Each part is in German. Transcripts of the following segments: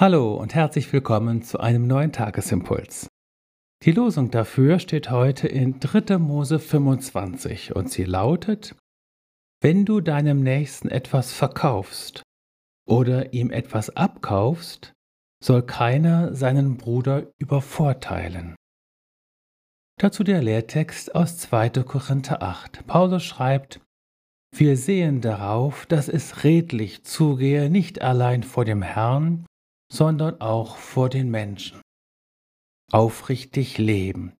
Hallo und herzlich willkommen zu einem neuen Tagesimpuls. Die Losung dafür steht heute in 3. Mose 25 und sie lautet: Wenn du deinem Nächsten etwas verkaufst oder ihm etwas abkaufst, soll keiner seinen Bruder übervorteilen. Dazu der Lehrtext aus 2. Korinther 8. Paulus schreibt: Wir sehen darauf, dass es redlich zugehe, nicht allein vor dem Herrn, sondern auch vor den Menschen. Aufrichtig leben.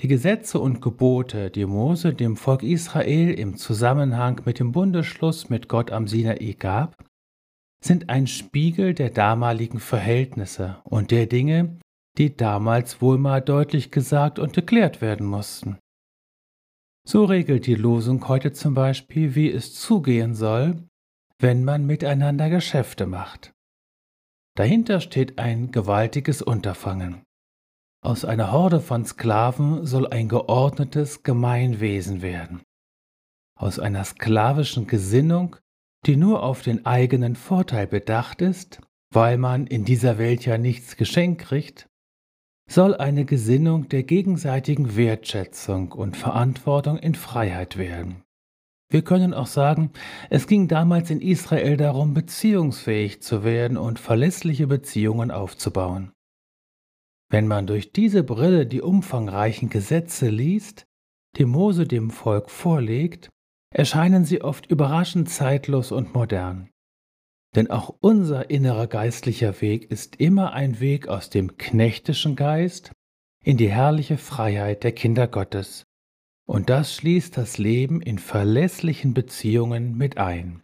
Die Gesetze und Gebote, die Mose dem Volk Israel im Zusammenhang mit dem Bundesschluss mit Gott am Sinai gab, sind ein Spiegel der damaligen Verhältnisse und der Dinge, die damals wohl mal deutlich gesagt und geklärt werden mussten. So regelt die Losung heute zum Beispiel, wie es zugehen soll, wenn man miteinander Geschäfte macht. Dahinter steht ein gewaltiges Unterfangen. Aus einer Horde von Sklaven soll ein geordnetes Gemeinwesen werden. Aus einer sklavischen Gesinnung, die nur auf den eigenen Vorteil bedacht ist, weil man in dieser Welt ja nichts geschenkt kriegt, soll eine Gesinnung der gegenseitigen Wertschätzung und Verantwortung in Freiheit werden. Wir können auch sagen, es ging damals in Israel darum, beziehungsfähig zu werden und verlässliche Beziehungen aufzubauen. Wenn man durch diese Brille die umfangreichen Gesetze liest, die Mose dem Volk vorlegt, erscheinen sie oft überraschend zeitlos und modern. Denn auch unser innerer geistlicher Weg ist immer ein Weg aus dem knechtischen Geist in die herrliche Freiheit der Kinder Gottes. Und das schließt das Leben in verlässlichen Beziehungen mit ein.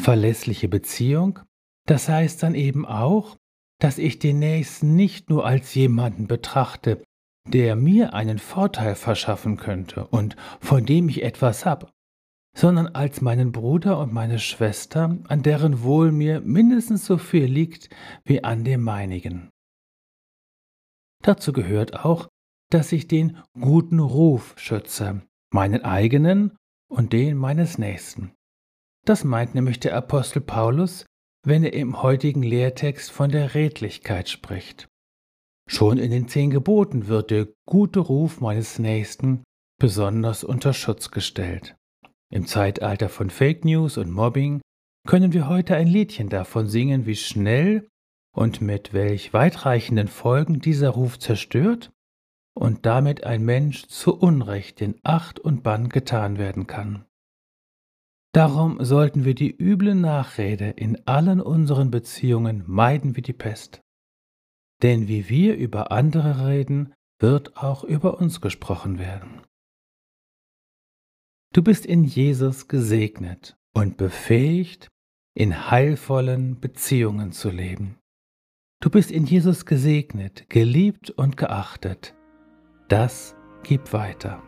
Verlässliche Beziehung, das heißt dann eben auch, dass ich den Nächsten nicht nur als jemanden betrachte, der mir einen Vorteil verschaffen könnte und von dem ich etwas habe, sondern als meinen Bruder und meine Schwester, an deren Wohl mir mindestens so viel liegt wie an dem meinigen. Dazu gehört auch, dass ich den guten Ruf schütze, meinen eigenen und den meines Nächsten. Das meint nämlich der Apostel Paulus, wenn er im heutigen Lehrtext von der Redlichkeit spricht. Schon in den zehn Geboten wird der gute Ruf meines Nächsten besonders unter Schutz gestellt. Im Zeitalter von Fake News und Mobbing können wir heute ein Liedchen davon singen, wie schnell und mit welch weitreichenden Folgen dieser Ruf zerstört und damit ein Mensch zu Unrecht in Acht und Bann getan werden kann. Darum sollten wir die üble Nachrede in allen unseren Beziehungen meiden wie die Pest. Denn wie wir über andere reden, wird auch über uns gesprochen werden. Du bist in Jesus gesegnet und befähigt, in heilvollen Beziehungen zu leben. Du bist in Jesus gesegnet, geliebt und geachtet das gib weiter.